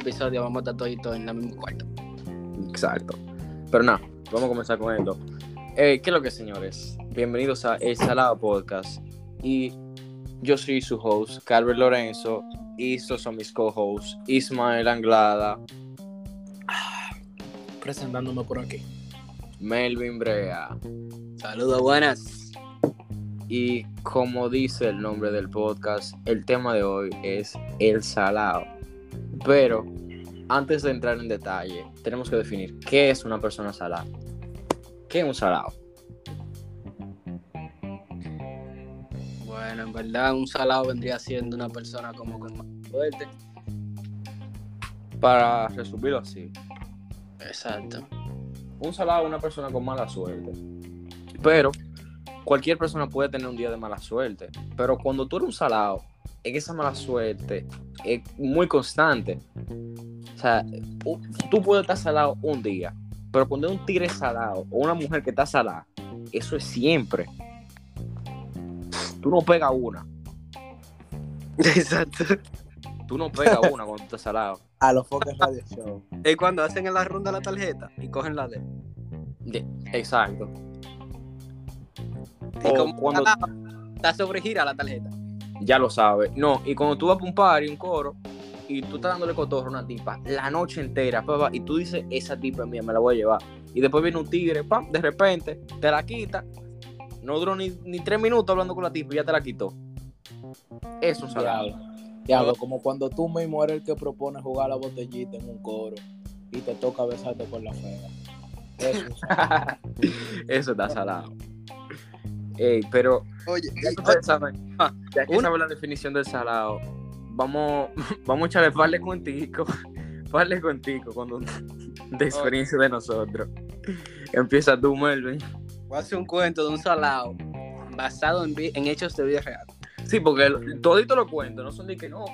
episodio vamos a estar todos en la misma cuarto. Exacto. Pero nada, vamos a comenzar con esto. Eh, ¿Qué es lo que, señores? Bienvenidos a El Salado Podcast. Y yo soy su host, Carver Lorenzo. Y estos son mis co-hosts, Ismael Anglada, presentándome por aquí. Melvin Brea. Saludos, buenas. Y como dice el nombre del podcast, el tema de hoy es el salado. Pero antes de entrar en detalle, tenemos que definir qué es una persona salada. ¿Qué es un salado? Bueno, en verdad, un salado vendría siendo una persona como con más suerte. Para resumirlo así, Exacto. un salado es una persona con mala suerte. Pero cualquier persona puede tener un día de mala suerte. Pero cuando tú eres un salado, es que esa mala suerte es muy constante. O sea, tú puedes estar salado un día, pero cuando es un tigre salado o una mujer que está salada, eso es siempre. Tú no pegas una. Exacto. Tú no pegas una cuando tú estás salado. A los Focus Radio Show. Es cuando hacen en la ronda la tarjeta y cogen la de. De- exacto. Y O como cuando cuando está sobregira la tarjeta. Ya lo sabes. No, y cuando tú vas para un party, un coro, y tú estás dándole cotorro a una tipa la noche entera, pa, pa, y tú dices, esa tipa mía, me la voy a llevar. Y después viene un tigre, pam, de repente, te la quita. No duró ni, ni tres minutos hablando con la tipa y ya te la quitó. Eso es. Diablo. Diablo, como cuando tú mismo eres el que propone jugar la botellita en un coro y te toca besarte con la fea. Eso es Eso está salado. Ey, pero Oye, ya que ustedes saben, ah, ya que una- saben la definición del salado, vamos, vamos a echarle farle cuentico cuando de experiencia de nosotros. Empieza tú, Melvin. voy a hacer un cuento de un salado basado en, hechos de vida real. Sí, porque todito lo cuento, no son de que no,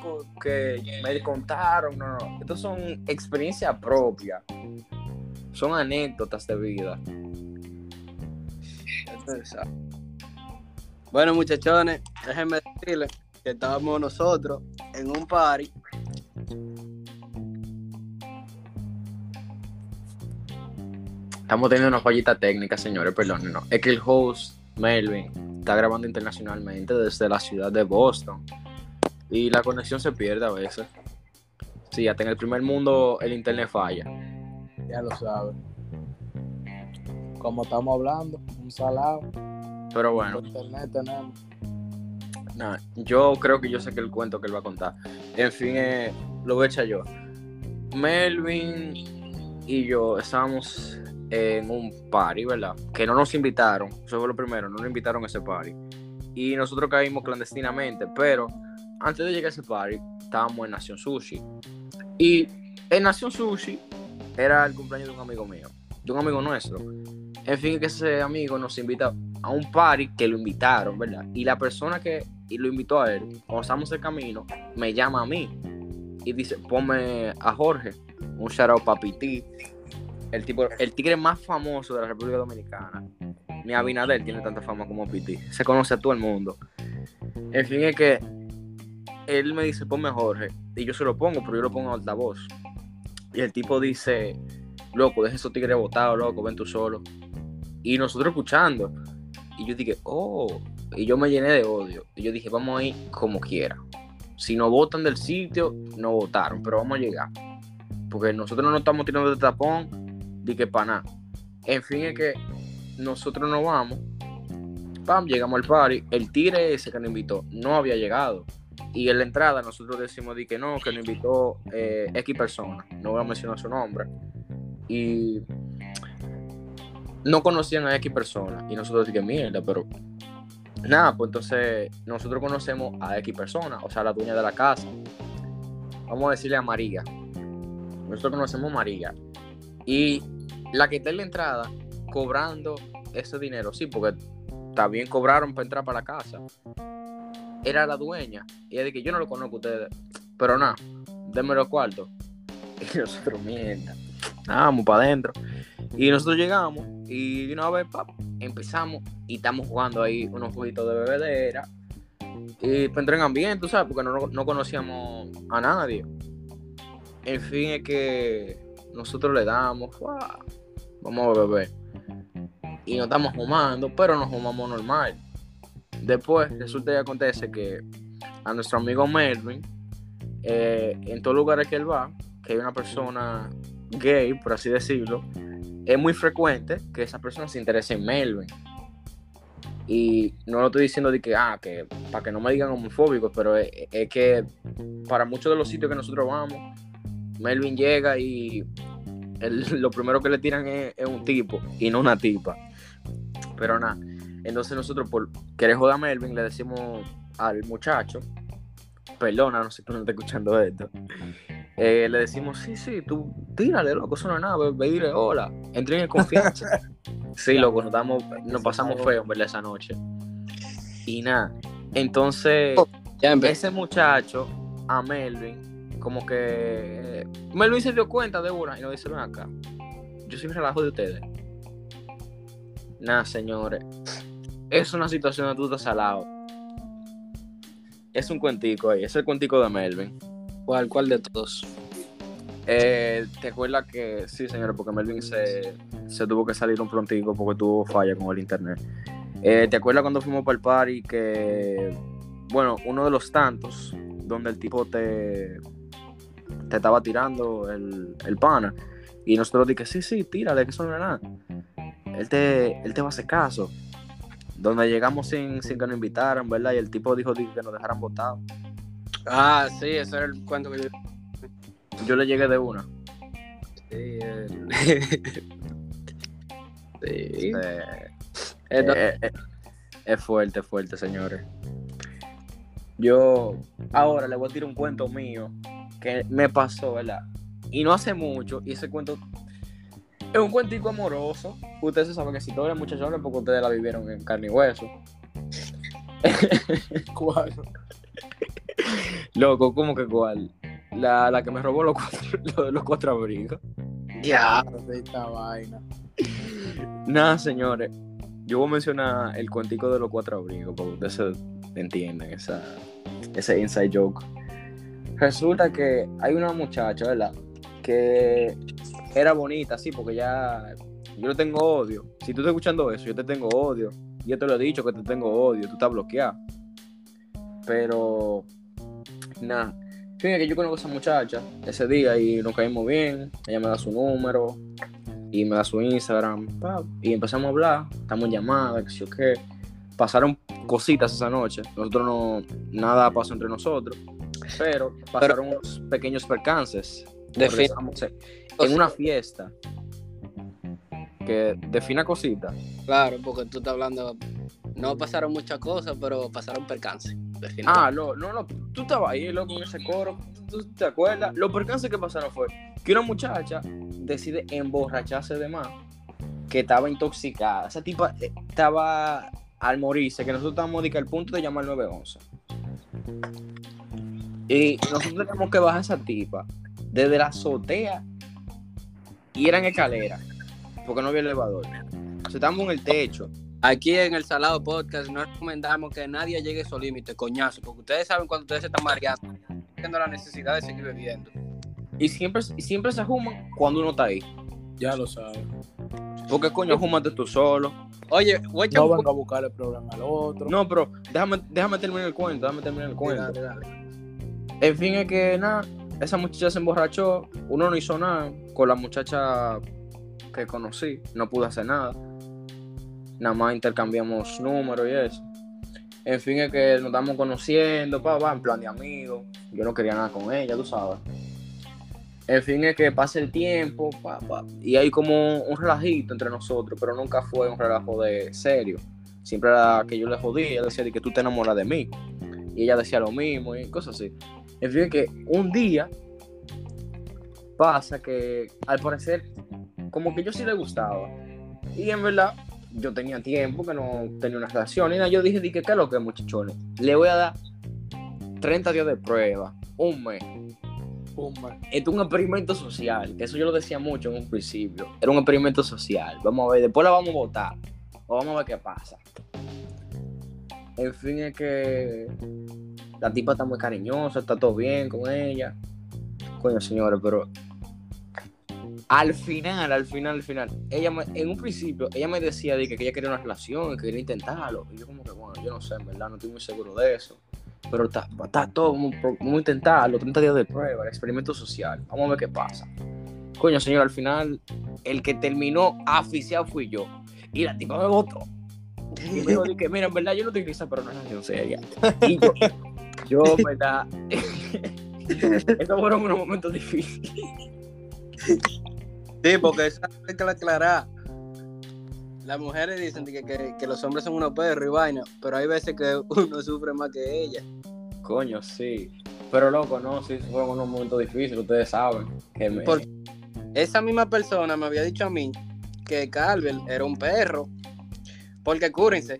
que me contaron, no, no. Estos son experiencias propias. Son anécdotas de vida. Bueno, muchachones, déjenme decirles que estábamos nosotros en un party. Estamos teniendo una fallita técnica, señores, perdón, no. Es que el host, Melvin, está grabando internacionalmente desde la ciudad de Boston. Y la conexión se pierde a veces. Sí, hasta en el primer mundo el internet falla. Ya lo sabes. Como estamos hablando, un salado. Pero bueno, Por internet tenemos. nada, yo creo que yo sé que el cuento que él va a contar. En fin, eh, lo voy a echar yo. Melvin y yo estábamos en un party, ¿verdad? Que no nos invitaron. Eso fue lo primero, no nos invitaron a ese party. Y nosotros caímos clandestinamente, pero antes de llegar a ese party, estábamos en Nación Sushi. Y en Nación Sushi era el cumpleaños de un amigo mío, de un amigo nuestro. En fin, que ese amigo nos invita a un party que lo invitaron, ¿verdad? Y la persona que lo invitó a él, cuando en camino, me llama a mí y dice, ponme a Jorge, un shout out para Piti, el, tipo, el tigre más famoso de la República Dominicana. Ni Abinader tiene tanta fama como Piti, se conoce a todo el mundo. En fin, es que él me dice, ponme a Jorge, y yo se lo pongo, pero yo lo pongo en altavoz. Y el tipo dice, loco, deja esos tigres botados, loco, ven tú solo. Y nosotros escuchando. Y yo dije, oh, y yo me llené de odio. Y yo dije, vamos a ir como quiera. Si nos votan del sitio, no votaron, pero vamos a llegar. Porque nosotros no estamos tirando de tapón, di que para nada. En fin, es que nosotros nos vamos. Pam, llegamos al party. El tigre ese que nos invitó no había llegado. Y en la entrada nosotros decimos di que no, que nos invitó eh, X persona. No voy a mencionar su nombre. Y no conocían a X persona. Y nosotros dije, mierda, pero nada, pues entonces nosotros conocemos a X persona, o sea, la dueña de la casa. Vamos a decirle a María. Nosotros conocemos a María. Y la que está en la entrada cobrando ese dinero, sí, porque también cobraron para entrar para la casa. Era la dueña. Y ella dije, yo no lo conozco a ustedes. Pero nada, denme los cuartos. Y nosotros, mierda. Vamos para adentro. Y nosotros llegamos y de una vez pap, empezamos y estamos jugando ahí unos jueguitos de bebedera. Y pues entré en ambiente, tú ¿sabes? Porque no, no conocíamos a nadie. En fin, es que nosotros le damos, "Wow, vamos a beber. Y nos estamos fumando, pero nos fumamos normal. Después resulta y acontece que a nuestro amigo Melvin, eh, en todos lugares que él va, que hay una persona gay, por así decirlo, es muy frecuente que esa persona se interese en Melvin. Y no lo estoy diciendo de que, ah, que para que no me digan homofóbicos, pero es, que para muchos de los sitios que nosotros vamos, Melvin llega y él- lo primero que le tiran es, es un tipo y no una tipa. Pero nada, entonces nosotros por querer joder a Melvin le decimos al muchacho, perdona, no sé tú no estás escuchando esto, eh, le decimos, sí, sí, tú tírale, loco, eso no es nada, ve, y dile hola, entren en confianza. sí, loco, nos, damos, nos pasamos feo, en verdad, esa noche. Y nada, entonces empecé. ese muchacho, a Melvin, como que Melvin se dio cuenta de una y nos dice, ven acá, yo soy un relajo de ustedes. Nada, señores, es una situación de tú estás salado. Es un cuentico ahí, es el cuentico de Melvin. ¿Cuál, cuál de todos? Eh, ¿Te acuerdas que sí, señores? Porque Melvin se, se tuvo que salir un prontico porque tuvo falla con el internet. Eh, ¿Te acuerdas cuando fuimos para el party que, bueno, uno de los tantos donde el tipo te, te estaba tirando el, el pana y nosotros dije, sí, sí, tírale, que eso no es nada. Él te, él te va a hacer caso. Donde llegamos sin, sin que nos invitaran, ¿verdad? Y el tipo dijo di, que nos dejaran votados. Ah, sí, ese era el cuento que yo. Yo le llegué de una. Sí, el- sí. Esto- Eh, eh, es fuerte, fuerte, señores. Yo ahora le voy a tirar un cuento mío que me pasó, ¿verdad? Y no hace mucho, y ese cuento es un cuentico amoroso. Ustedes saben que si todos los muchachos porque ustedes la vivieron en carne y hueso. ¿Cuál? Loco, ¿cómo que cuál? La, la que me robó los cuatro, los, los cuatro abrigos. Ya. De esta vaina. Nada, señores. Yo voy a mencionar el cuentico de los cuatro abrigos para que ustedes entiendan esa, ese inside joke. Resulta que hay una muchacha, ¿verdad? Que era bonita, sí, porque ya yo le tengo odio. Si tú estás escuchando eso, yo te tengo odio. Yo te lo he dicho que te tengo odio, tú estás bloqueado. Pero, nada. Fíjate que yo conozco a esa muchacha ese día y nos caímos bien. Ella me da su número, y me da su Instagram, y empezamos a hablar, estamos en llamada, que qué. Pasaron cositas esa noche, nosotros no, nada pasó entre nosotros, pero pasaron unos pequeños percances. En una fiesta que defina cositas. Claro, porque tú estás hablando. No pasaron muchas cosas, pero pasaron percances. Ah, no, no, no, tú estabas ahí, loco, en ese coro, ¿tú, te acuerdas? Los percances que pasaron fue que una muchacha decide emborracharse de más, que estaba intoxicada. Esa tipa eh, estaba al morirse, que nosotros estábamos al punto de llamar al 911. Y nosotros teníamos que bajar esa tipa desde la azotea y era en escalera, porque no había elevador. O sea, estábamos en el techo. Aquí en el Salado Podcast no recomendamos que nadie llegue a esos límites, coñazo, porque ustedes saben cuando ustedes se están mareando, teniendo la necesidad de seguir bebiendo. Y siempre, siempre se juman cuando uno está ahí. Ya lo sabes. Porque coño, júmate tú solo. Oye, voy a echar No venga a buscarle problema al otro. No, pero déjame, déjame terminar el cuento, déjame terminar el cuento. Dale, dale. En fin, es que nada, esa muchacha se emborrachó, uno no hizo nada con la muchacha que conocí, no pude hacer nada. Nada más intercambiamos números y eso. En fin, es que nos estamos conociendo, pa, va, en plan de amigos. Yo no quería nada con ella, tú sabes. En fin, es que pasa el tiempo, pa, pa, y hay como un relajito entre nosotros, pero nunca fue un relajo de serio. Siempre era que yo le jodía, ella decía de que tú te enamoras de mí. Y ella decía lo mismo y cosas así. En fin, que un día pasa que al parecer como que yo sí le gustaba. Y en verdad yo tenía tiempo que no tenía una relación. Y nada, yo dije, dije, ¿qué es lo que muchachones? Le voy a dar 30 días de prueba, un mes. Pumba. Esto es un experimento social. Eso yo lo decía mucho en un principio. Era un experimento social. Vamos a ver, después la vamos a votar. O vamos a ver qué pasa. En fin, es que la tipa está muy cariñosa, está todo bien con ella. Coño, señores, pero al final, al final, al final, ella me- en un principio, ella me decía de que, que ella quería una relación, que quería intentarlo. Y yo como que, bueno, yo no sé, en verdad, no estoy muy seguro de eso. Pero está, está todo, vamos, a intentarlo, 30 días de prueba, el experimento social. Vamos a ver qué pasa. Coño, señor, al final, el que terminó asfixiado fui yo. Y la tipa me votó. Y me dijo que, mira, en verdad, yo no estoy lista para una relación seria. Y yo, yo, en verdad, estos fueron unos momentos difíciles. Sí, porque eso hay que aclarar. Las mujeres dicen que, que, que los hombres son unos perros y vaina, pero hay veces que uno sufre más que ella. Coño, sí. Pero loco, no, sí, fueron unos momentos difíciles, ustedes saben. Que me... Por- Esa misma persona me había dicho a mí que Calvel era un perro. Porque cúrense.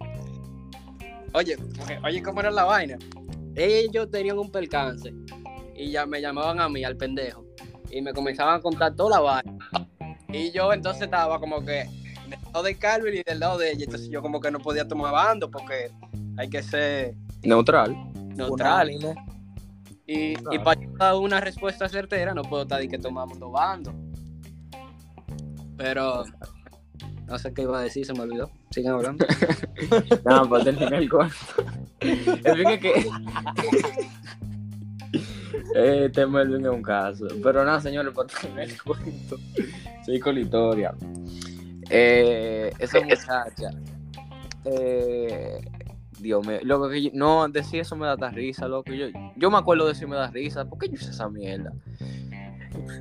Oye, porque- oye, ¿cómo era la vaina? Ellos tenían un percance y ya me llamaban a mí, al pendejo. Y me comenzaban a contar toda la vaina. Y yo entonces estaba como que del lado de Calvel y del lado de ella. Entonces yo como que no podía tomar bando porque hay que ser Neutral. neutral. Y, y Claro. para dar una respuesta certera, no puedo estar de que tomamos dos bandos. Pero no sé qué iba a decir, se me olvidó. Sigan hablando. Nada, para terminar el cuento. El fin es que. Este Melvin es un caso. Pero nada, señores, para terminar el cuento. La historia. Eh, esa muchacha. Eh, Dios mío, loco, que yo- no, decir eso me da hasta risa, loco. Yo, yo me acuerdo de y me da risa. ¿Por qué yo hice esa mierda?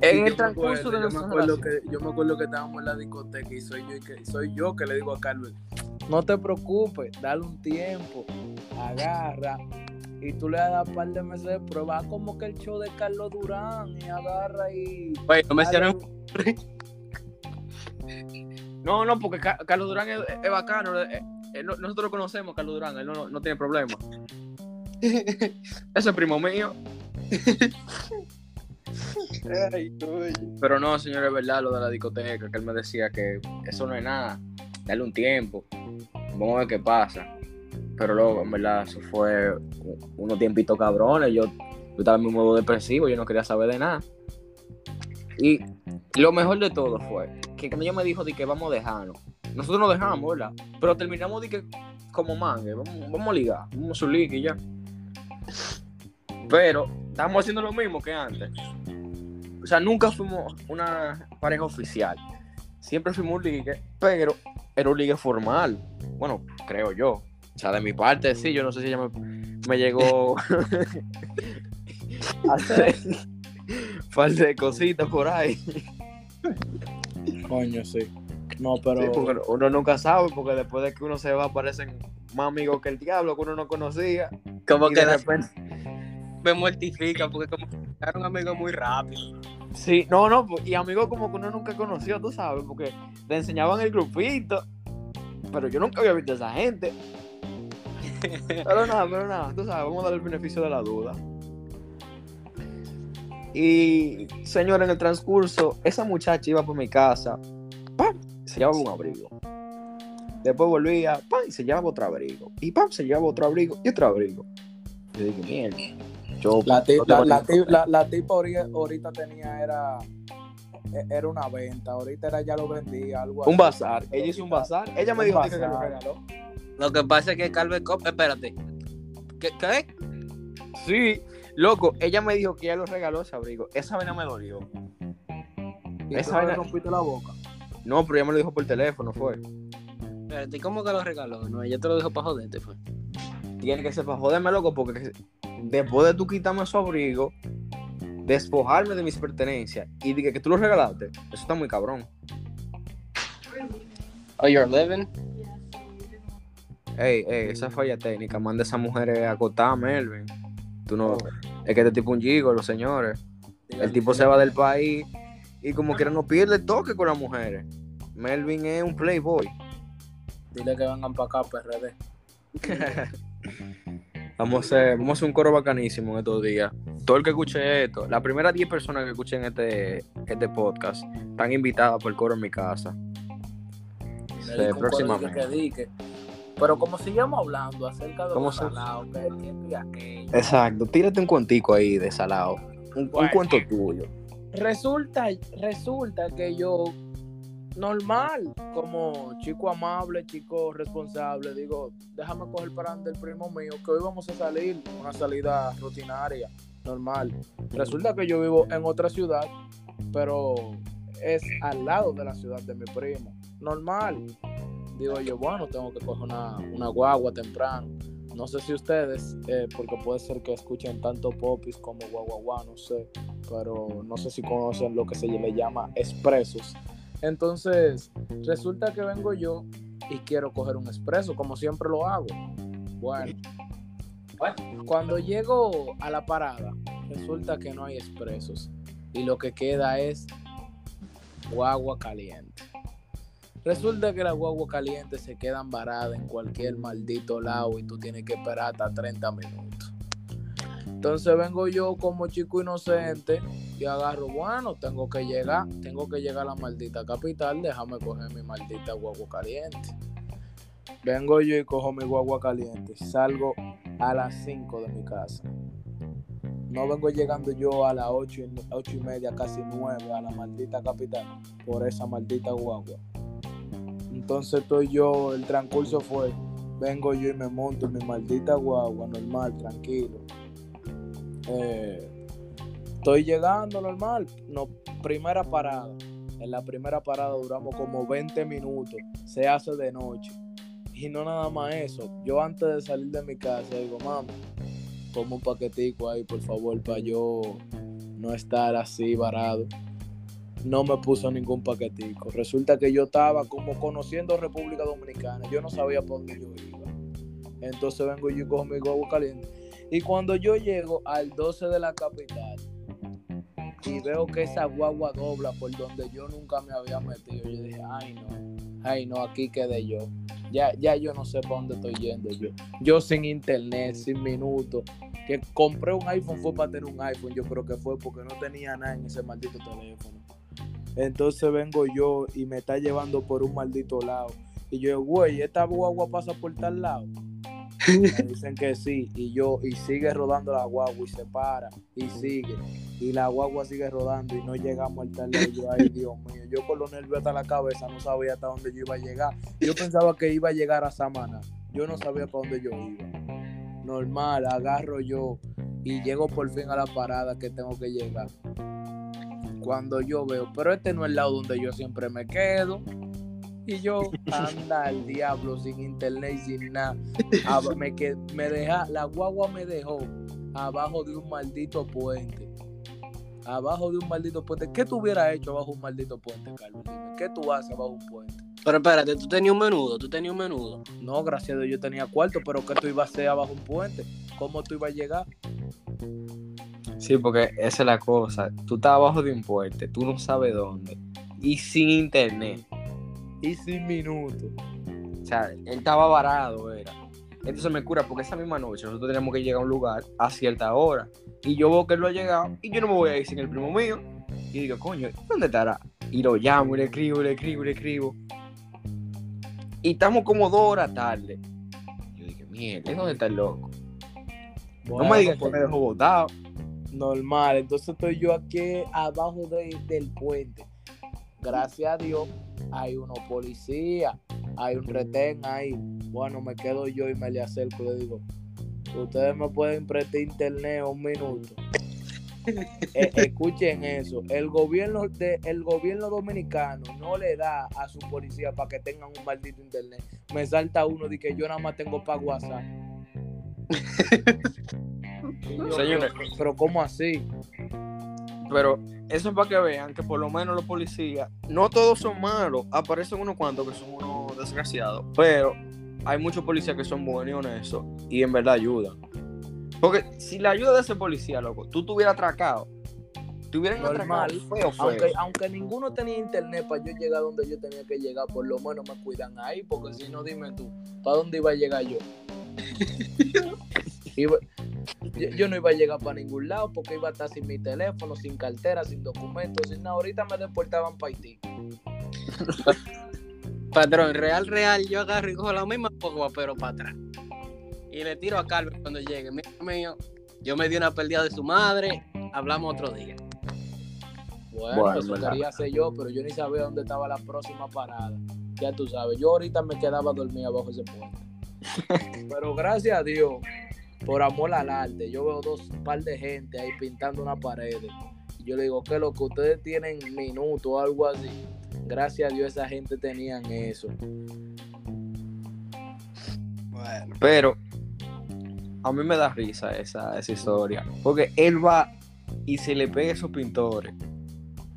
En Yo el transcurso de yo me acuerdo que yo me acuerdo que estábamos en la discoteca y soy yo que soy yo que le digo a Carlos no te preocupes dale un tiempo agarra y tú le das un par de meses de prueba como que el show de Carlos Durán y agarra y Oye, no me hicieron. No, no, porque Ca- Carlos Durán es, es bacano. eh, eh, no- nosotros lo conocemos, Carlos Durán. Él no, tiene problema. Ese es primo mío. Ay. Pero no, señor, es verdad lo de la discoteca, que él me decía que eso no es nada. Dale un tiempo. Vamos a ver qué pasa. Pero luego, en verdad, eso fue unos tiempitos cabrones. Yo, yo estaba en mi modo depresivo, yo no quería saber de nada. Y lo mejor de todo fue que cuando ella me dijo de que vamos a dejarnos, nosotros nos dejamos, ¿verdad? Pero terminamos de que como mangue, vamos, vamos a ligar, vamos a su liga y ya. Pero estamos haciendo lo mismo que antes. O sea, nunca fuimos una pareja oficial. Siempre fuimos un ligue, pero era un ligue formal. Bueno, creo yo. O sea, de mi parte, sí, yo no sé si ella me, me llegó a hacer par de cositas por ahí. coño sí no pero Sí, porque uno nunca sabe, porque después de que uno se va, aparecen más amigos que el diablo que uno no conocía. Como que de la- repente. me mortifica porque como que eran amigos muy rápido. Sí, no, no, pues, y amigos como que uno nunca conoció, tú sabes, porque le enseñaban el grupito, pero yo nunca había visto a esa gente. Pero nada, pero nada, tú sabes, vamos a dar el beneficio de la duda. Y, señor, en el transcurso, esa muchacha iba por mi casa, ¡pam! se llevaba un abrigo. Después volvía, ¡pam! y se llevaba otro abrigo. Y ¡pam! se llevaba otro abrigo y otro abrigo. Yo dije, mierda. Yo, la, ti- no la, la ti- la- la tipa ahorita, tenía era e- era una venta ahorita era ya lo vendía algo un así. bazar. Ella hizo un bazar. Ella me Un dijo que que lo bazar. regaló. Lo que pasa es que Calvin Cop, espérate. ¿Qué? qué? Sí, loco, ella me dijo que ella lo regaló ese abrigo. Esa vaina me dolió. y esa no le vaina- rompiste la boca No, pero ella me lo dijo por teléfono, fue. Espérate, ¿cómo que lo regaló? No, ella te lo dijo para joderte, fue. Tiene que ser para joderme, loco, porque después de tú quitarme su abrigo, despojarme de mis pertenencias y de que, que tú lo regalaste, eso está muy cabrón. Oh, you're living? Ey, ey, esa falla técnica, manda a esa mujer a acotar, Melvin. Tú no, Oh. Es que este tipo es un gigo, los señores. El tipo se va del país y como quiera no pierde el toque con las mujeres. Melvin es un playboy. dile que vengan para acá PRD Vamos a, hacer, vamos a hacer un coro bacanísimo en estos días. Todo el que escuche esto, las primeras 10 personas que escuchen este, este podcast, están invitadas por el coro en mi casa. Sí, próximamente. que. Pero como sigamos hablando acerca de ¿Cómo los salados, que el tiempo y aquello. Exacto, tírate un cuentico ahí de salado. un, cuento tuyo. Resulta, resulta que yo, normal, como chico amable, chico responsable, digo, déjame coger para del primo mío, que hoy vamos a salir, una salida rutinaria, normal. Resulta que yo vivo en otra ciudad, pero es al lado de la ciudad de mi primo, normal. Digo yo, bueno, tengo que coger una, una guagua temprano. No sé si ustedes, eh, porque puede ser que escuchen tanto popis como guaguaguá, no sé pero no sé si conocen lo que se le llama expresos. Entonces, resulta que vengo yo y quiero coger un expreso, como siempre lo hago. Bueno, cuando llego a la parada, resulta que no hay expresos y lo que queda es guagua caliente. Resulta que las guagua caliente se quedan varadas en cualquier maldito lado y tú tienes que esperar hasta 30 minutos. Entonces vengo yo como chico inocente y agarro, bueno, tengo que llegar, tengo que llegar a la maldita capital, déjame coger mi maldita guagua caliente. Vengo yo y cojo mi guagua caliente, salgo a las 5 de mi casa. No vengo llegando yo a las 8 y, ocho y media, casi 9 a la maldita capital por esa maldita guagua. Entonces estoy yo, el transcurso fue, vengo yo y me monto mi maldita guagua, normal, tranquilo. Eh, estoy llegando normal, no, primera parada. En la primera parada duramos como 20 minutos, se hace de noche. Y no nada más eso, yo antes de salir de mi casa digo, mamá, ponme un paquetico ahí, por favor, para yo no estar así varado. No me puso ningún paquetico. Resulta que yo estaba como conociendo República Dominicana. Yo no sabía por dónde yo iba. Entonces vengo yo cojo mi huevo caliente. Y cuando yo llego al 12 de la capital y veo que esa guagua dobla por donde yo nunca me había metido, yo dije, ay no, ay no, aquí quedé yo. Ya, ya yo no sé para dónde estoy yendo yo. Yo sin internet, sin minutos. Que compré un iPhone fue para tener un iPhone, yo creo que fue porque no tenía nada en ese maldito teléfono. Entonces vengo yo y me está llevando por un maldito lado. Y yo, güey, esta guagua pasa por tal lado. Me dicen que sí, y yo, y sigue rodando la guagua y se para, y sigue, y la guagua sigue rodando y no llegamos al tal lado. Yo, ay Dios mío, yo con los nervios hasta la cabeza no sabía hasta dónde yo iba a llegar. Yo pensaba que iba a llegar a Samana, yo no sabía para dónde yo iba. Normal, agarro yo y llego por fin a la parada que tengo que llegar. Cuando yo veo, pero este no es el lado donde yo siempre me quedo. Y yo, anda al diablo, sin internet sin nada. Me, que- me deja, la guagua me dejó abajo de un maldito puente. Abajo de un maldito puente. ¿Qué tú hubieras hecho abajo de un maldito puente, Carlos? Dime, ¿qué tú haces abajo de un puente? Pero espérate, tú tenías un menudo, tú tenías un menudo. No, gracias a Dios yo tenía cuarto, pero ¿qué tú ibas a hacer abajo de un puente? ¿Cómo tú ibas a llegar? Sí, porque esa es la cosa. Tú estás abajo de un puente, tú no sabes dónde. Y sin internet. Y sin minutos. O sea, él estaba varado, era. Entonces me cura porque esa misma noche nosotros teníamos que llegar a un lugar a cierta hora. Y yo veo que él no ha llegado y yo no me voy a ir sin el primo mío. Y digo, coño, ¿dónde estará? Y lo llamo y le escribo, le escribo, le escribo. Y estamos como dos horas tarde. Yo dije, mierda, ¿dónde está el loco? no me digas que me dejó botado. Normal, entonces estoy yo aquí abajo de- del puente. Gracias a Dios hay unos policías, hay un retén ahí. Bueno, me quedo yo y me le acerco y le digo, ustedes me pueden prestar internet un minuto. Eh, escuchen eso, el gobierno de, el gobierno dominicano no le da a su policía para que tengan un maldito internet. Me salta uno de que yo nada más tengo para WhatsApp. Señores. pero, pero ¿cómo así? Pero eso es para que vean que por lo menos los policías, no todos son malos, aparecen unos cuantos que son unos desgraciados, pero hay muchos policías que son buenos y honestos y en verdad ayudan. Porque si la ayuda de ese policía, loco, tú te hubieras atracado, te hubieran Normal. atracado feo, feo. Aunque, aunque ninguno tenía internet para yo llegar donde yo tenía que llegar, por lo menos me cuidan ahí, porque si no, dime tú, ¿para dónde iba a llegar yo? Iba- yo, yo no iba a llegar para ningún lado porque iba a estar sin mi teléfono, sin cartera, sin documentos, sin nada. Ahorita me deportaban para Haití. Patrón, real, real, yo agarro y cojo la misma guagua, pero para atrás. Y le tiro a Carlos cuando llegue. Mira, mío, yo me di una pérdida de su madre. hablamos otro día. Bueno, Bueno, eso verdad. quería hacer yo, pero yo ni sabía dónde estaba la próxima parada. Ya tú sabes, yo ahorita me quedaba dormido abajo ese puente. pero gracias a Dios, por amor al arte, yo veo dos par de gente ahí pintando una pared. Y Yo le digo, que lo que ustedes tienen minutos o algo así. Gracias a Dios esa gente tenían eso. Bueno. Pero a mí me da risa esa, esa historia. Porque él va y se le pega a esos pintores.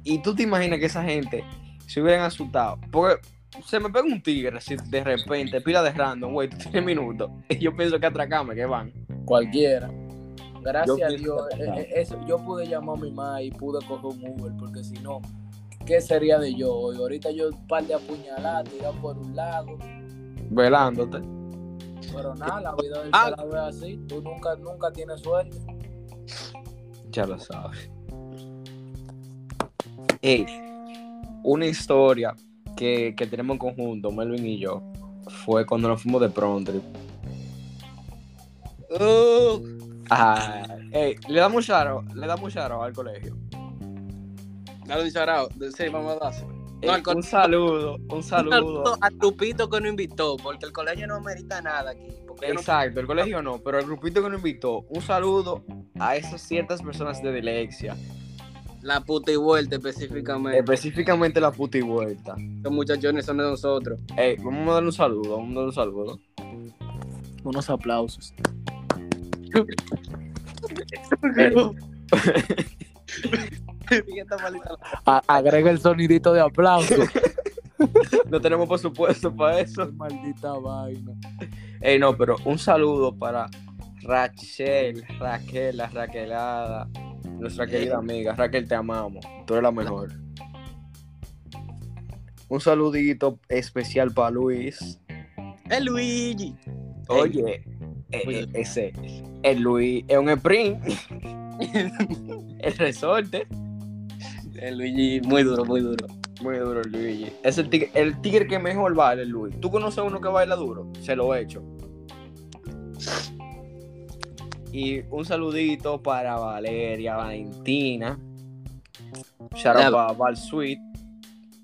Y tú te imaginas que esa gente se hubieran asustado. Porque se me pega un tigre así de repente, pila de random, güey, tú tienes minutos. Y yo pienso que atracame, que van. Cualquiera. Gracias Yo a Dios, eh, eh, eso, yo pude llamar a mi mamá y pude coger un Uber, porque si no, ¿qué sería de yo hoy? Ahorita yo un par de apuñaladas, tirado por un lado, Velándote. pero nada, la vida del Ah. salado es así, tú nunca, nunca tienes suerte. Ya lo sabes. Ey, una historia que, que tenemos en conjunto, Melvin y yo, fue cuando nos fuimos de prom trip. Uh, ey, le damos charo, le damos charo al colegio. dale un shout Sí, vamos a darse. No, un saludo, un saludo. Al grupito que nos invitó, porque el colegio no merita nada aquí. No- Exacto, el colegio no, pero el grupito que nos invitó, un saludo a esas ciertas personas de Dilexia, la puta y vuelta específicamente. específicamente la puta y vuelta. Los muchachones son de nosotros. Ey, vamos a darle un saludo, vamos a darle un saludo. Unos aplausos. A- agrega el sonidito de aplauso. No tenemos presupuesto para eso. Maldita vaina. Ey, no, pero un saludo para Rachel, Raquel, la Raquelada, nuestra querida amiga. Raquel, te amamos. Tú eres la mejor. Un saludito especial para Luis. El Luigi. Oye, eh, eh, ese, el Luis es un sprint. el resorte. El Luigi, muy duro, muy duro. Muy duro el Luigi. Es el tigre, el tigre que mejor baila, el Luis. ¿Tú conoces a uno que baila duro? Se lo he hecho. Y un saludito para Valeria, Valentina. Shout out para Val Sweet.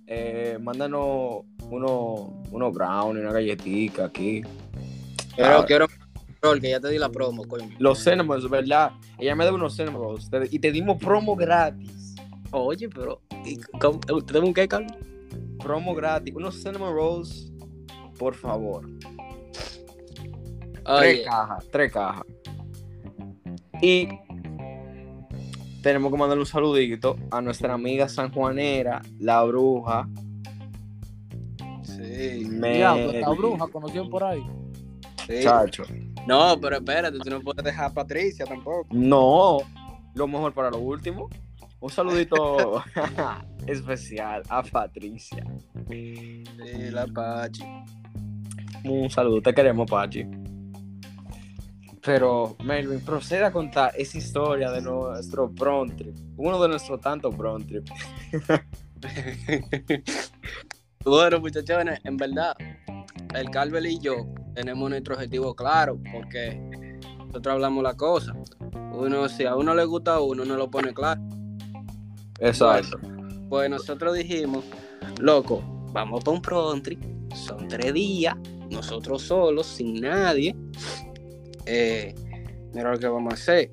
Eh, mándanos uno, uno brownie, una galletita aquí. Quiero, Ah. quiero que ya te di la promo, coño. Los cinnamons, ¿verdad? Ella me debe unos cinnamons. Y te dimos promo gratis. Oye, pero. ¿y cómo- ¿Te debo un qué, Carlos? Promo gratis. Unos cinnamon rolls, por favor. Oye, Tres cajas, tres cajas. Y tenemos que mandarle un saludito a nuestra amiga sanjuanera, la bruja. sí, esta Meli. bruja conocieron por ahí. sí. Chacho. No, pero espérate, tú no puedes dejar a Patricia tampoco. No, lo mejor para lo último. Un saludito especial a Patricia. Sí, la Pachi. Un saludo, te queremos, Pachi. Pero, Melvin, proceda a contar esa historia de nuestro prom trip. Uno de nuestros tantos trip. bueno, muchachones, en verdad, el Calvel y yo tenemos nuestro objetivo claro, porque nosotros hablamos la cosa. Uno, si a uno le gusta a uno, no lo pone claro. Exacto. Pues nosotros dijimos, loco, vamos para un prom trip, son tres días, nosotros solos, sin nadie. Eh, mira lo que vamos a hacer.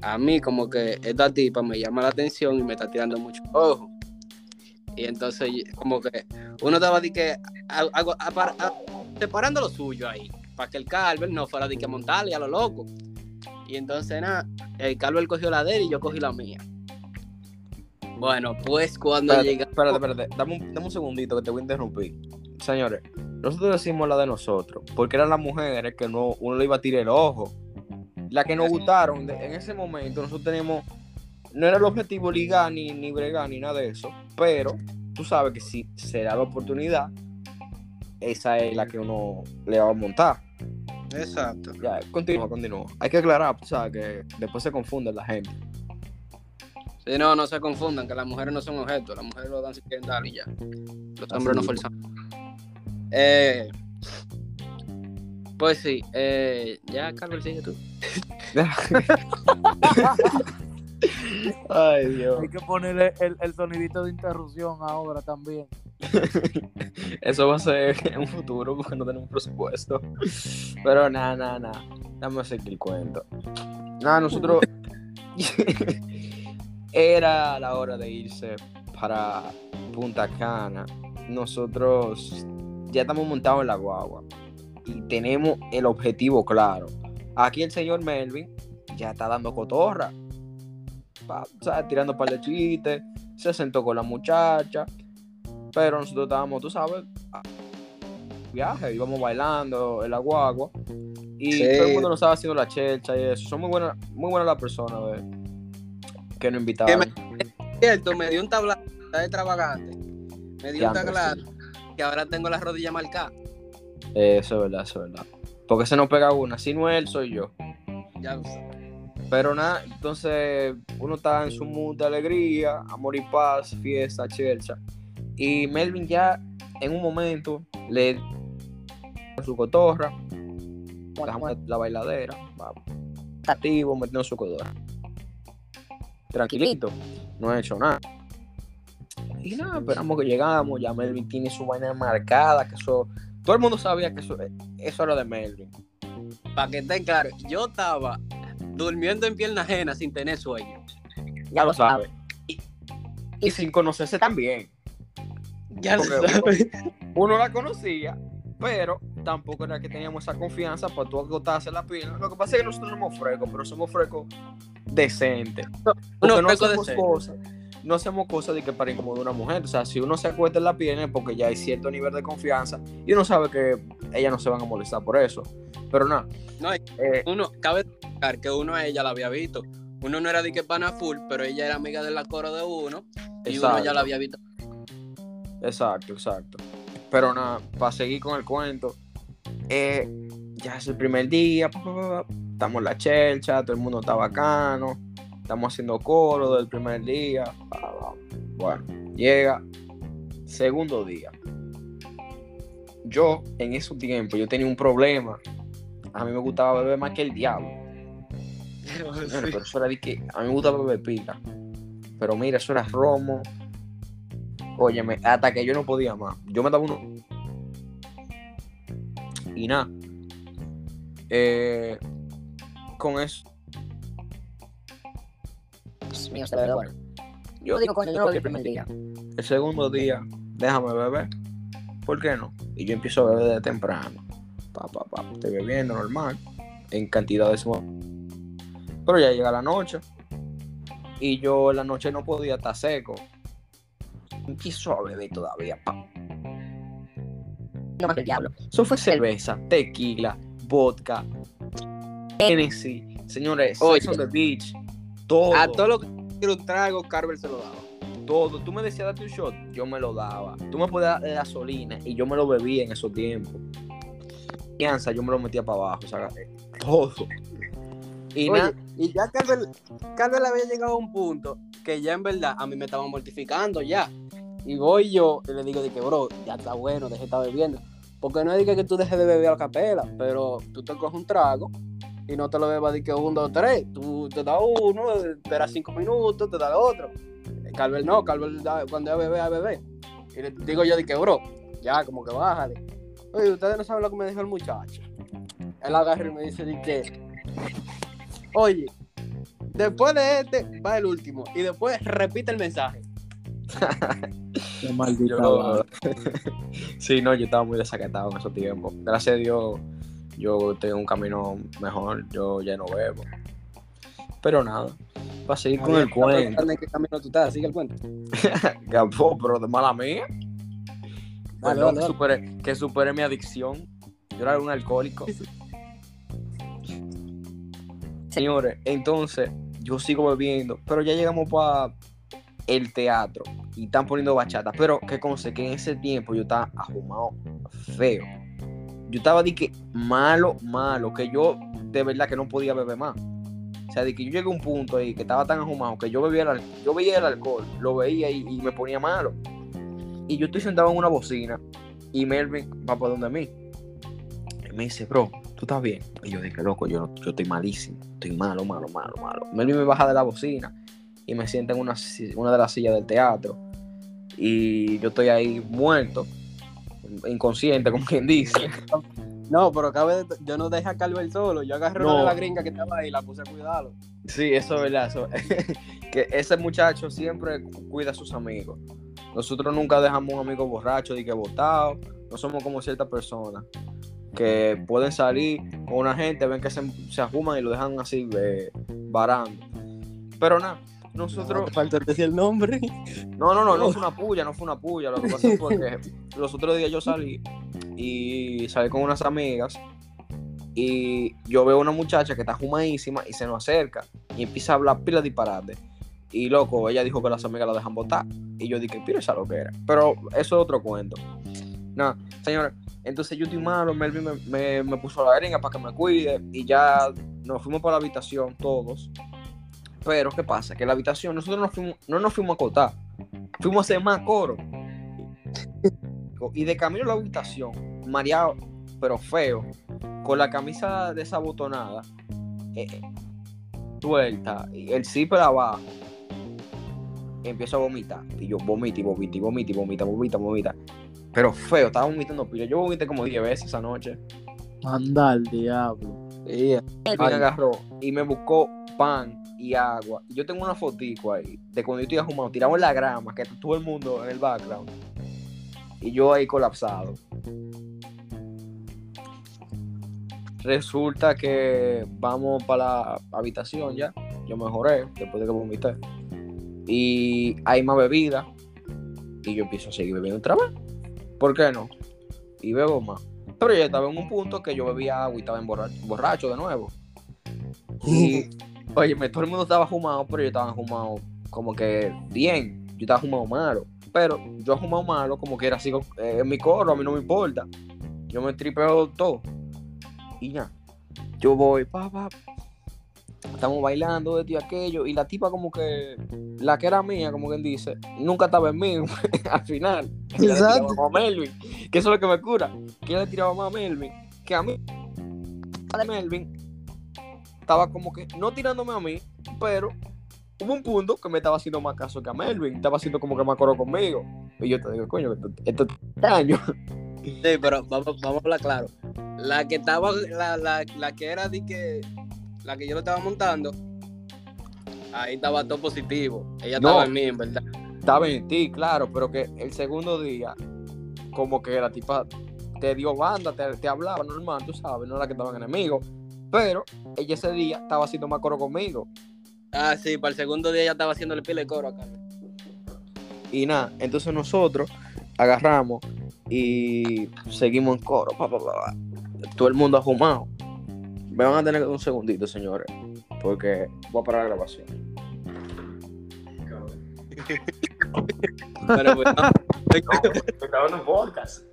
A mí como que esta tipa me llama la atención y me está tirando mucho ojo. Y entonces como que uno estaba de que separando lo suyo ahí, para que el Carver no fuera de que montarle a lo loco. Y entonces nada, el Carver cogió la de él y yo cogí la mía. Bueno, pues cuando Espérate, llega espérate, espérate. Dame un, dame un segundito que te voy a interrumpir. Señores, nosotros decimos la de nosotros, porque eran las mujeres que no, uno le iba a tirar el ojo. Las que nos gustaron de- en ese momento, nosotros tenemos. No era el objetivo ligar ni, ni bregar ni nada de eso, pero tú sabes que si se da la oportunidad, esa es la que uno le va a montar. Exacto. Ya, continúa, continúa. Hay que aclarar, tú sabes que después se confunde la gente. Sí, no, no se confundan, que las mujeres no son objetos, las mujeres lo dan si quieren dar y ya. Los hombres no forzan. Eh, pues sí, eh, ya, Carlos, sigue tú. Ay, Dios. Hay que ponerle el, el sonidito de interrupción ahora también. Eso va a ser en un futuro porque no tenemos presupuesto. Pero nada, nada, nada. Dame a seguir el cuento. Nada, nosotros. Era la hora de irse para Punta Cana. Nosotros ya estamos montados en la guagua y tenemos el objetivo claro. Aquí el señor Melvin ya está dando cotorra, pa- o sea, tirando par de chistes, se sentó con la muchacha, pero nosotros estábamos, tú sabes, a viaje, íbamos bailando en la guagua y Sí. todo el mundo nos estaba haciendo la chelcha y eso. Son muy buenas, muy buenas las personas que nos invitaban. Cierto, me dio un tablazo está extravagante. Me dio un tablazo que ahora tengo la rodilla marcada. Eh, Eso es verdad, eso es verdad. Porque se nos pega una, si no él, soy yo. Ya lo sabes. Pero nada, entonces uno está en su mood de alegría, amor y paz, fiesta, chelcha. Y Melvin ya en un momento le su cotorra, dejamos la bailadera, vamos, activo, metiendo su cotorra. Tranquilito, no ha hecho nada. Y nada, esperamos que llegamos, ya Melvin tiene su vaina marcada, que eso, todo el mundo sabía que eso, eso era de Melvin. Para que esté claro, yo estaba durmiendo en pierna ajena sin tener sueño. Ya lo sabe. Y, y sin conocerse también. Ya lo sabes. Uno la conocía, pero tampoco era que teníamos esa confianza para tú agotarse la pila. Lo que pasa es que nosotros somos frescos, pero somos frescos decentes. No fresco hacemos decente. cosas. No hacemos cosas de que para incomodar a una mujer. O sea, si uno se acuesta en la pierna es porque ya hay cierto nivel de confianza y uno sabe que ellas no se van a molestar por eso. Pero nada. No, eh, Uno, cabe destacar que uno a ella la había visto. Uno no era de que pana full, pero ella era amiga de la coro de uno. Y uno ya la había visto. Exacto, exacto. Pero nada, para seguir con el cuento, eh, ya es el primer día, estamos en la chelcha, todo el mundo está bacano, estamos haciendo coro del primer día. Bueno, llega segundo día. Yo, en esos tiempos, yo tenía un problema. A mí me gustaba beber más que el diablo. Pero eso era de que a mí me gusta beber pila. Pero mira, eso era romo. Óyeme, hasta que yo no podía más. Yo me daba uno. Y nada. Eh, con eso. Dios mío, se ve bueno. Yo digo, coño, yo no lo vi el primer día. el segundo día, déjame beber. ¿Por qué no? Y yo empiezo a beber de temprano. Pa, pa, pa, estoy bebiendo normal. En cantidades. Pero ya llega la noche. Y yo en la noche no podía estar seco. Empiezo a beber todavía. Pa. No más que el diablo. Eso fue cerveza, tequila, vodka, Hennessy, señores, Oye. Sex on the Beach, todo, A todo lo que quiero un trago, Carver se lo daba. todo. Tú me decías date un shot, yo me lo daba. Tú me podías dar gasolina y yo me lo bebía en esos tiempos. Fianza, yo me lo metía para abajo, o sea, eh, todo. Y Oye, nada, y ya Carver, Carver había llegado a un punto que ya en verdad a mí me estaba mortificando ya. Y voy yo y le digo de que, bro, ya está bueno, deje de estar bebiendo. Porque no es que, tú dejes de beber a capela, pero tú te coges un trago y no te lo bebas de que un, dos, tres. Tú te das uno, esperas cinco minutos, te das otro. Carver no, Carver da- cuando es bebé, a bebé. Y le digo yo de que, bro, ya, como que bájale. Oye, ustedes no saben lo que me dijo el muchacho. Él agarra y me dice de que, oye, después de este va el último. Y después repite el mensaje. Qué maldita yo... sí, no, yo estaba muy desacatado en esos tiempos. Gracias a Dios, yo tengo un camino mejor, yo ya no bebo. Pero nada, para seguir con el cuento. ¿En qué camino tú estás? Sigue el cuento. Gabó, pero de mala mía. Dale, que, superé, que superé mi adicción. Yo era un alcohólico. Señores, entonces yo sigo bebiendo, pero ya llegamos para el teatro y están poniendo bachata. Pero que conste que en ese tiempo yo estaba ahumado feo. Yo estaba de que malo, malo, que yo de verdad que no podía beber más. O sea, de que yo llegué a un punto ahí que estaba tan ahumado que yo bebía el, al- yo veía el alcohol, lo veía y, me ponía malo. Y yo estoy sentado en una bocina y Melvin va por donde mí. Y me dice, bro, ¿tú estás bien? Y yo dije, loco, yo, yo estoy malísimo, estoy malo, malo, malo, malo. Melvin me baja de la bocina y me sienta en una, una de las sillas del teatro. Y yo estoy ahí muerto, inconsciente, como quien dice. No, pero cabe de- yo no dejé a Calver solo. Yo agarré una No. de las gringas que estaba ahí y la puse a cuidarlo. Sí, eso es verdad. eso- que ese muchacho siempre cuida a sus amigos. Nosotros nunca dejamos un amigo borracho y que botado. No somos como ciertas personas que pueden salir con una gente, ven que se, se ajuman y lo dejan así eh, varando. Pero nada, nosotros. falta decir el nombre. No, no, no, no fue una puya, no fue una puya. Lo que pasa fue que los otros días yo salí y salí con unas amigas y yo veo una muchacha que está jumadísima y se nos acerca y empieza a hablar pila de disparate. Y loco, ella dijo que las amigas la dejan botar. Y yo dije, pira esa lo que era. Pero eso es otro cuento. Nada, señores, entonces yo estoy malo, Melvin me, me, me puso la gringa para que me cuide y ya nos fuimos para la habitación todos. Pero, ¿qué pasa? Que la habitación nosotros no, fuimos, no nos fuimos a acotar, fuimos a hacer más coro. Y de camino a la habitación, mareado, pero feo, con la camisa desabotonada, eh, suelta, y el zipper abajo, empiezo a vomitar. Y yo vomito y vomito y vomito y vomita, vomita, vomita. Pero feo, estaba vomitando pila. Yo vomité como 10 veces esa noche. Anda al diablo. Sí, me agarró y me buscó pan y agua. Yo tengo una fotico ahí de cuando yo estoy fumado, tirado en la grama, que todo el mundo en el background. Y yo ahí colapsado. Resulta que vamos para la habitación ya. Yo mejoré después de que vomité. Y hay más bebida. Y yo empiezo a seguir bebiendo otra vez. ¿Por qué no? Y bebo más. Pero ya estaba en un punto que yo bebía agua y estaba emborracho, borracho de nuevo. Y, oye, todo el mundo estaba fumado, pero yo estaba fumado como que bien. Yo estaba fumado malo. Pero yo fumado malo, como que era así eh, en mi coro, a mí no me importa. Yo me tripeo todo. Y ya. Yo voy, pa, pa. Estamos bailando esto y aquello. Y la tipa, como que, la que era mía, como quien dice, nunca estaba en mí al final. Exacto. a Melvin. Que eso es lo que me cura. Que le tiraba más a Melvin. Que a mí. A Melvin estaba como que no tirándome a mí, pero hubo un punto que me estaba haciendo más caso que a Melvin. Estaba haciendo como que más coro conmigo. Y yo te digo, coño, esto, esto es extraño. Sí, pero vamos, vamos a hablar claro. La que estaba, la, la, la que era de que, la que yo lo estaba montando, ahí estaba todo positivo. Ella No. estaba en mí, en verdad. Estaba en ti, claro, pero que el segundo día, como que la tipa te dio banda, te, te hablaba normal, tú sabes, no era que estaban enemigos. Pero ella ese día estaba haciendo más coro conmigo. Ah, sí, para el segundo día ella estaba haciendo el pile de coro acá. Y nada, entonces nosotros agarramos y seguimos en coro. pa, pa, pa. Todo el mundo ha fumado. Me van a tener un segundito, señores, porque voy a parar la grabación. Pero pues, no. Estoy grabando un podcast.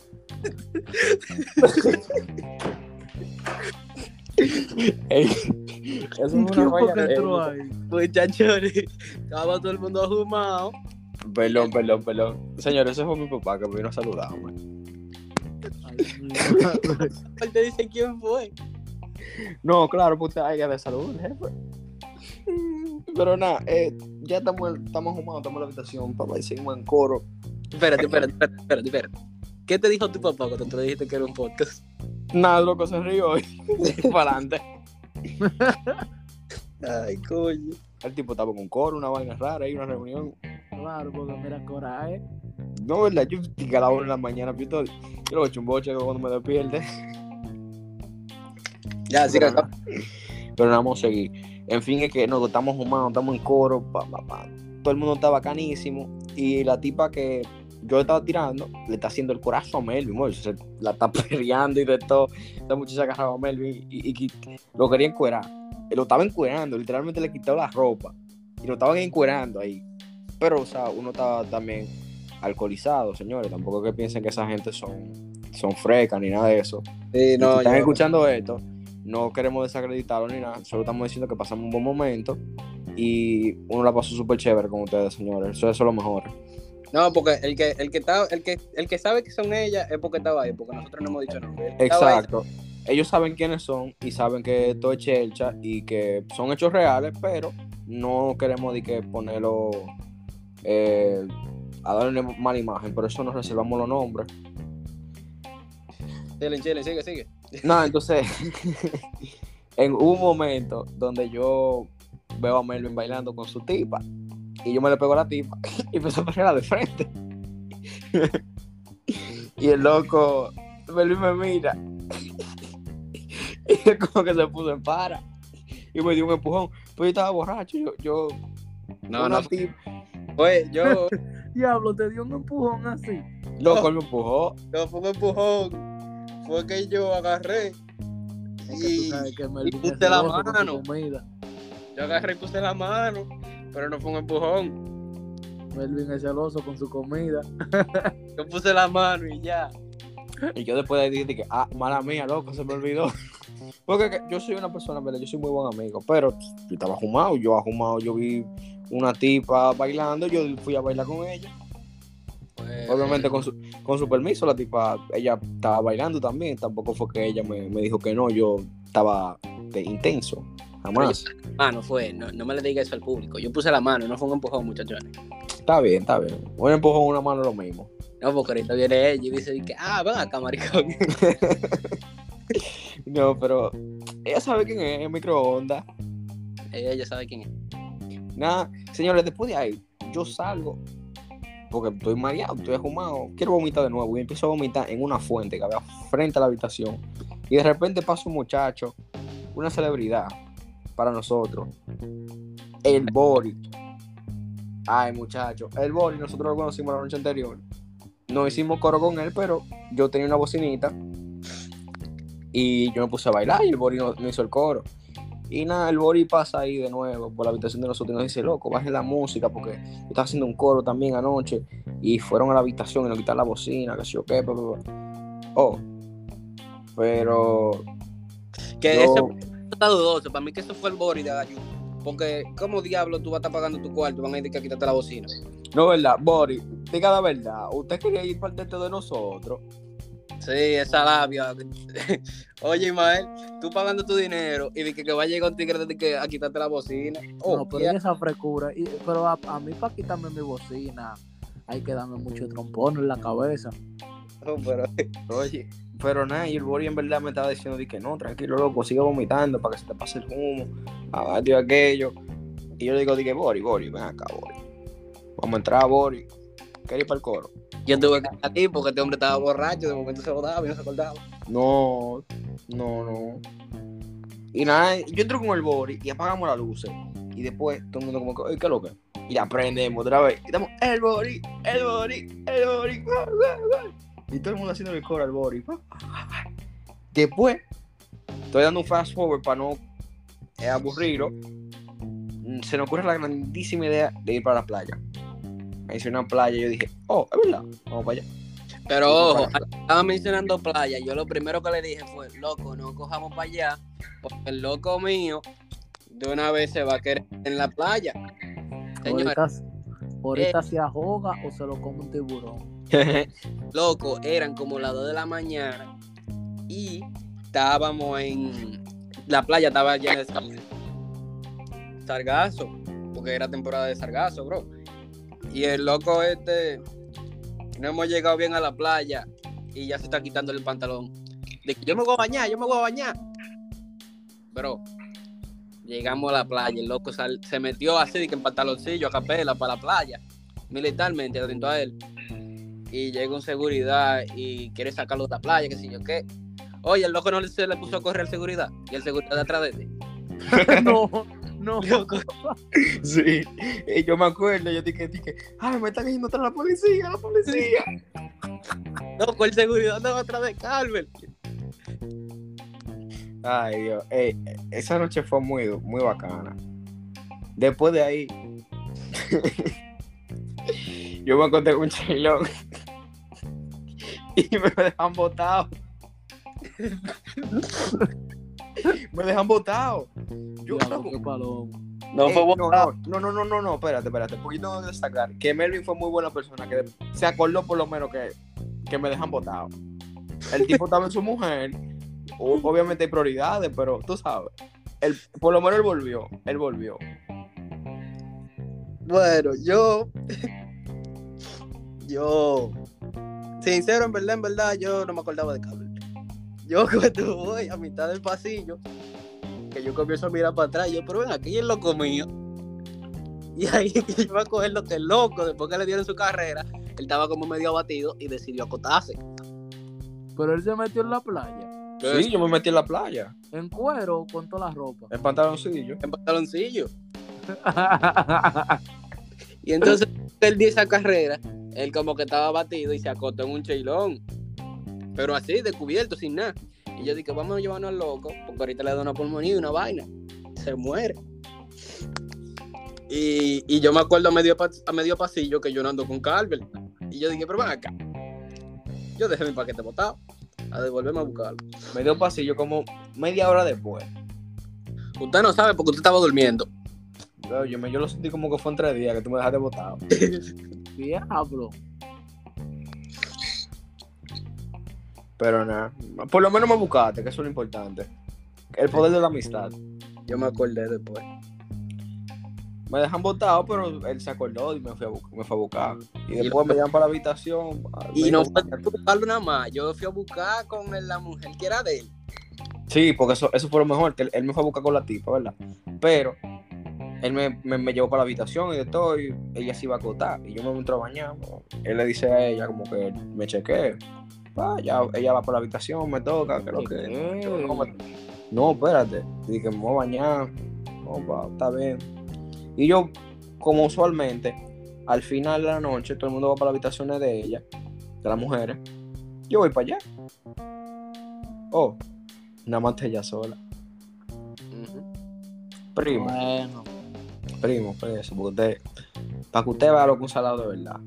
Ey, eso es una valla de- muchachones, estaba todo el mundo fumado. Perdón, perdón, perdón. Señores, ese fue mi papá que me vino a saludarme. Él te dice quién fue. No, claro, puta, hay que de salud, jefe. Pero nada, eh, ya estamos, estamos fumados, estamos en la habitación, papá, y seguimos en coro. Espérate, espérate, espérate, espérate, espérate. ¿Qué te dijo tu papá cuando tú le dijiste que era un podcast? Nada, loco, se rió y para adelante. Ay, coño. El tipo estaba con coro, una vaina rara, ahí una reunión. Claro, porque mira coraje. No, verdad, yo estoy a la hora de la mañana, yo, todo, yo lo he hecho un boche cuando me despierte. Ya, sí, Pero, nada, vamos a seguir. En fin, es que nos estamos fumando, estamos en coro, pa, pa, pa. todo el mundo está bacanísimo. Y la tipa que yo le estaba tirando, le está haciendo el corazón a Melvin, mo, se la está perreando y de todo. La muchacha agarraba a Melvin y, y- y lo quería encuerar. Lo estaba encuerando, literalmente le quitaba la ropa. Y lo estaban encuerando ahí. Pero, o sea, uno estaba también alcoholizado, señores. Tampoco que piensen que esa gente son, son frecas ni nada de eso. Sí, no, si están yo- escuchando esto, no queremos desacreditarlo ni nada, solo estamos diciendo que pasamos un buen momento y uno la pasó súper chévere con ustedes, señores. Eso, eso es lo mejor. No, porque el que, el que está, el que, el que sabe que son ellas es porque estaba ahí, porque nosotros no hemos dicho ahí. Exacto. Ellos saben quiénes son y saben que esto es chelcha y que son hechos reales, pero no queremos de que ponerlo eh, a darle una mala imagen, por eso nos reservamos los nombres. Chile, chile, sigue, sigue. No, entonces, en un momento donde yo veo a Melvin bailando con su tipa, y yo me le pego a la tipa, y empezó a pegarla de frente. y el loco, Melvin me mira, y él como que se puso en para, y me dio un empujón, pues yo estaba borracho, yo, yo No, no. tipa, Pues yo, Diablo, te dio un empujón así. loco, él me empujó, no fue un empujón. Fue que yo agarré. Es que tú Y sabes que Melvin puse la mano. yo agarré y puse la mano. Pero no fue un empujón. Melvin es celoso con su comida. Yo puse la mano y ya. Y yo después de ahí dije que, ah, mala mía, loco, se me olvidó. Porque que yo soy una persona, ¿verdad? Yo soy muy buen amigo, pero yo estaba fumado, yo ahumado, yo vi una tipa bailando, yo fui a bailar con ella. Pues, Obviamente con su, con su permiso, la tipa, ella estaba bailando también, tampoco fue que ella me, me dijo que no, yo estaba de intenso, jamás. Mano fue, no, no me le diga eso al público. Yo puse la mano, no fue un empujón, muchachones. Está bien, está bien. Un empujón, una mano, lo mismo. No, porque ahorita viene ella y dice que, ah, ven acá, maricón. No, pero ella sabe quién es, el microondas. ella ya sabe quién es. Nada, señores, después de ahí, yo salgo porque estoy mareado, estoy ahumado, quiero vomitar de nuevo y empiezo a vomitar en una fuente que había frente a la habitación. Y de repente pasa un muchacho, una celebridad para nosotros, el Bori. Ay, muchacho, el Bori, nosotros lo conocimos la noche anterior. No hicimos coro con él, pero yo tenía una bocinita y yo me puse a bailar y el Bori no hizo el coro. Y nada, el Bori pasa ahí de nuevo por la habitación de nosotros y nos dice, loco, bajen la música porque yo estaba haciendo un coro también anoche y fueron a la habitación y nos quitaron la bocina, que sé yo qué, bla". Oh, pero Que yo- eso está dudoso. Para mí que eso fue el Boris de Gallo. Porque, ¿cómo diablo tú vas a estar pagando tu cuarto? Van a decir que quítate la bocina. no, verdad, Bori, diga la verdad, usted quería ir parte de nosotros. Sí, esa labia. Oye, Ismael, tú pagando tu dinero y de que, que va a llegar un tigre de que a quitarte la bocina. Oh, no, pero ya. esa frescura. Y, pero a, a mí, para quitarme mi bocina, hay que darme mucho trompón en la cabeza. Oh, pero- Oye, pero nada, y el Bori en verdad me estaba diciendo de que no, tranquilo, loco, sigue vomitando para que se te pase el humo, y aquello. Y yo le digo, dije, Bori, Bori, ven acá, Bori. Vamos a entrar, Bori. ¿Quieres ir para el coro? Yo tuve que ir a ti porque este hombre estaba borracho. De momento se acordaba y no se acordaba. No, no, no. Y nada, yo entro con el Bori y apagamos las luces. Y después todo el mundo como que, "Oye, ¿qué es lo que? Y la prendemos otra vez. Y estamos, el Bori, el Bori, el Bori. guau, guau, guau". Y todo el mundo haciendo el coro al Bori. Después, estoy dando un fast forward para no aburrirlo. Se nos ocurre la grandísima idea de ir para la playa. Me hice una playa y yo dije, oh, es verdad, vamos para allá. Pero ojo, estaba mencionando playa. Yo lo primero que le dije fue, loco, no cojamos para allá. Porque el loco mío de una vez se va a querer en la playa. Señor, Ahorita, ahorita se ahoga o se lo come un tiburón. loco, eran como las 2 de la mañana y estábamos en la playa, estaba llena de sar- sargazo, porque era temporada de sargazo, bro. Y el loco este, no hemos llegado bien a la playa y ya se está quitando el pantalón. De que yo me voy a bañar, yo me voy a bañar. Bro, llegamos a la playa, el loco sal- se metió así de que en pantaloncillo a capela para la playa, militarmente, atento a él y llega un seguridad y quiere sacarlo de la playa, que sé yo qué. Oye, el loco no se le puso a correr al seguridad y el seguridad de atrás de él. no, no. Loco, Sí, y yo me acuerdo, yo dije, dije, ay, me está cayendo atrás la policía, la policía. loco, el seguridad andaba atrás de Carver. Ay, Dios, Ey, esa noche fue muy, muy bacana. Después de ahí, yo me encontré con un chilón y me dejan botado. me dejan botado. Yo. No Eh, fue no, botado. no, no, no, no, no, espérate, espérate. Porque yo tengo que destacar que Melvin fue muy buena persona, que se acordó por lo menos que, que me dejan botado. El tipo estaba en su mujer. Obviamente hay prioridades, pero tú sabes. Él, por lo menos él volvió. Él volvió. Bueno, yo. Yo. Sincero, en verdad, en verdad, yo no me acordaba de Carlos. Yo cuando voy a mitad del pasillo, que yo comienzo a mirar para atrás, yo, pero ven, aquí es loco mío. Y ahí yo me acuerdo que el loco, después que le dieron su carrera, él estaba como medio abatido y decidió acotarse. Pero él se metió en la playa. Sí, yo me metí en la playa, En cuero con toda la ropa. en pantaloncillo. En pantaloncillo. Y entonces él dio esa carrera, él como que estaba abatido y se acostó en un cheilón. Pero así, descubierto, sin nada. Y yo dije, vamos a llevarnos al loco, porque ahorita le da una pulmonía y una vaina. Se muere. Y, y yo me acuerdo a medio, a medio pasillo que yo no ando con Carver. Y yo dije, pero ven acá. Yo dejé mi paquete botado. A devolverme a buscarlo. Me dio pasillo como media hora después. Usted no sabe porque usted estaba durmiendo. Oye, me- yo lo sentí como que fue en tres días que tú me dejaste botado. Diablo. Pero nada, por lo menos me buscaste, que eso es lo importante. El poder de la amistad. Yo me acordé después. Me dejan botado, pero él se acordó y me fue a, bu- me fue a buscar. Y después me llevan para la habitación. Y no fue a buscarlo nada más. Yo fui a buscar con la mujer que era de él. Sí, porque eso, eso fue lo mejor, que él, él me fue a buscar con la tipa, ¿verdad? Pero él me, me- me llevó para la habitación y de todo, y ella se iba a acotar. Y yo me entré a bañar. Él le dice a ella como que me chequee. Pa, ya, ella va por la habitación, me toca, que lo que... yo, no, me- no, espérate. Y dije, me voy a bañar. No, pa, está bien. Y yo, como usualmente, al final de la noche, todo el mundo va para las habitaciones de ella, de las mujeres. Yo voy para allá. Oh, nada más está ella sola. Primo, Bueno. primo, pues eso, porque usted, para que usted vea lo que un salado de verdad.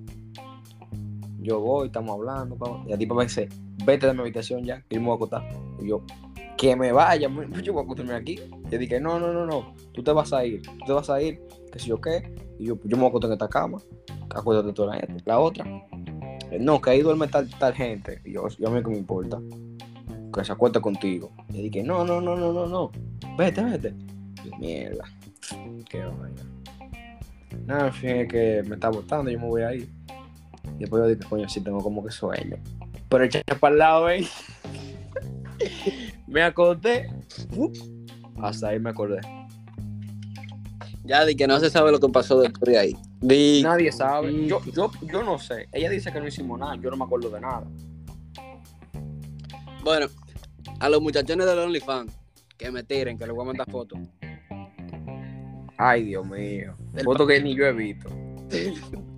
Yo voy, estamos hablando, y la tipa me dice, vete de mi habitación ya, que yo me voy a acostar. Y yo, que me vaya, yo voy a acostarme aquí. Yo dije, no, no, no, no, tú te vas a ir, tú te vas a ir, que si yo qué, y yo, yo me voy a acostar en esta cama, acuérdate tú la, la otra. "Eh, No, que ahí duerme tal, tal gente. Y yo, yo a mí que me importa. Que se acueste contigo. Y dije, no, no, no, no, no, no. Vete, vete. Y mierda. Qué vaina. Nada, en fin, es que me está botando, yo me voy a ir. Y después yo dije, coño, sí tengo como que sueño. Pero eché para el lado, ¿eh? me. ¡fup! Hasta ahí me acordé. Ya di que no se sabe lo que pasó después de ahí. Di, Nadie sabe. Yo, yo, yo no sé. Ella dice que no hicimos nada. Yo no me acuerdo de nada. bueno, a los muchachones del OnlyFans, que me tiren, que les voy a mandar fotos. Ay, Dios mío. Del Foto que ni yo he visto.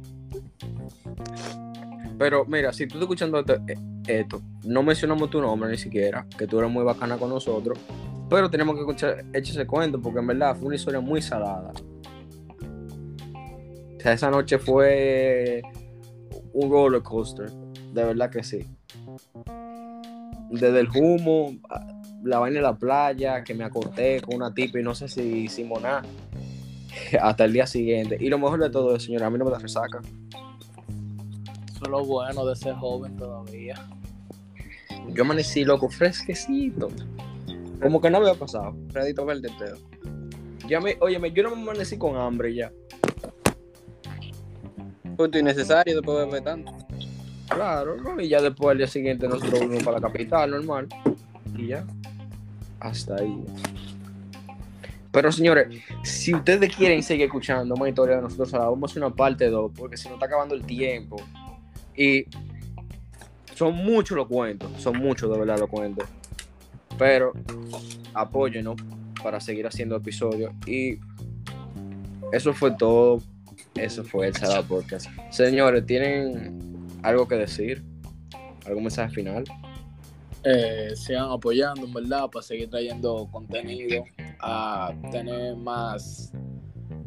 Pero mira, si tú estás escuchando esto, eh, esto, no mencionamos tu nombre ni siquiera, que tú eres muy bacana con nosotros, pero tenemos que escuchar, ese cuento, porque en verdad fue una historia muy salada. O sea, esa noche fue un roller coaster, de verdad que sí. Desde el humo, la vaina en la playa, que me acosté con una tipa y no sé si hicimos nada, hasta el día siguiente. Y lo mejor de todo es, señora, a mí no me da resaca. Eso es lo bueno de ser joven todavía. Yo amanecí loco, fresquecito. Como que no había pasado. Crédito verde, pero. Ya me, óyeme, yo no me amanecí con hambre ya. Punto innecesario después de beber tanto. Claro, ¿no? Y ya después al día siguiente nosotros volvimos para la capital, normal. Y ya. Hasta ahí. Pero señores, si ustedes quieren seguir escuchando más historias de nosotros, ahora vamos a hacer una parte 2, porque se nos está acabando el tiempo. Y son muchos los cuentos, son muchos de verdad los cuentos. Pero apóyenos para seguir haciendo episodios. Y eso fue todo. Eso fue el Sala Podcast. Señores, ¿tienen algo que decir? ¿Algún mensaje final? eh, sigan apoyando, en verdad, para seguir trayendo contenido, a tener más,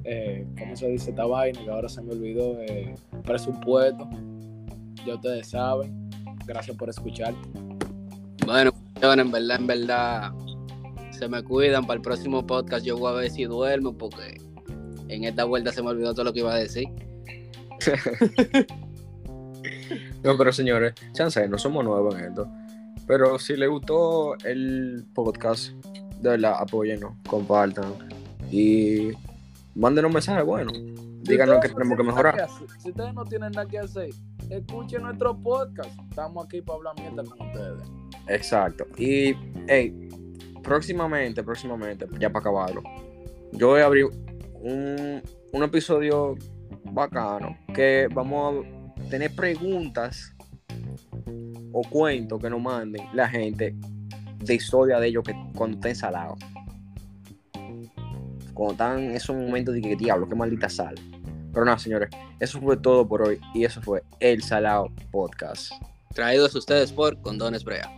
eh, ¿cómo se dice esta vaina? Que ahora se me olvidó, eh, presupuesto. Ya ustedes saben. Gracias por escuchar. Bueno, en verdad, en verdad, se me cuidan. Para el próximo podcast yo voy a ver si duermo, porque en esta vuelta se me olvidó todo lo que iba a decir. No, pero señores, chance, no somos nuevos en esto. Pero si les gustó el podcast, de verdad, apóyennos, compartan y mándenos mensajes buenos. díganos ustedes tenemos que mejorar. Si ustedes no tienen nada que hacer, escuchen nuestro podcast. Estamos aquí para hablar mierda con ustedes. Exacto. Y, hey, próximamente, próximamente, ya para acabarlo, yo voy a abrir un, un episodio bacano que vamos a tener preguntas o cuentos que nos manden la gente de historia de ellos que cuando estén salados. Cuando están en esos momentos de que diablo, qué maldita sal. Pero nada, señores, eso fue todo por hoy y eso fue El Salado Podcast. Traídos ustedes por Condones Brea.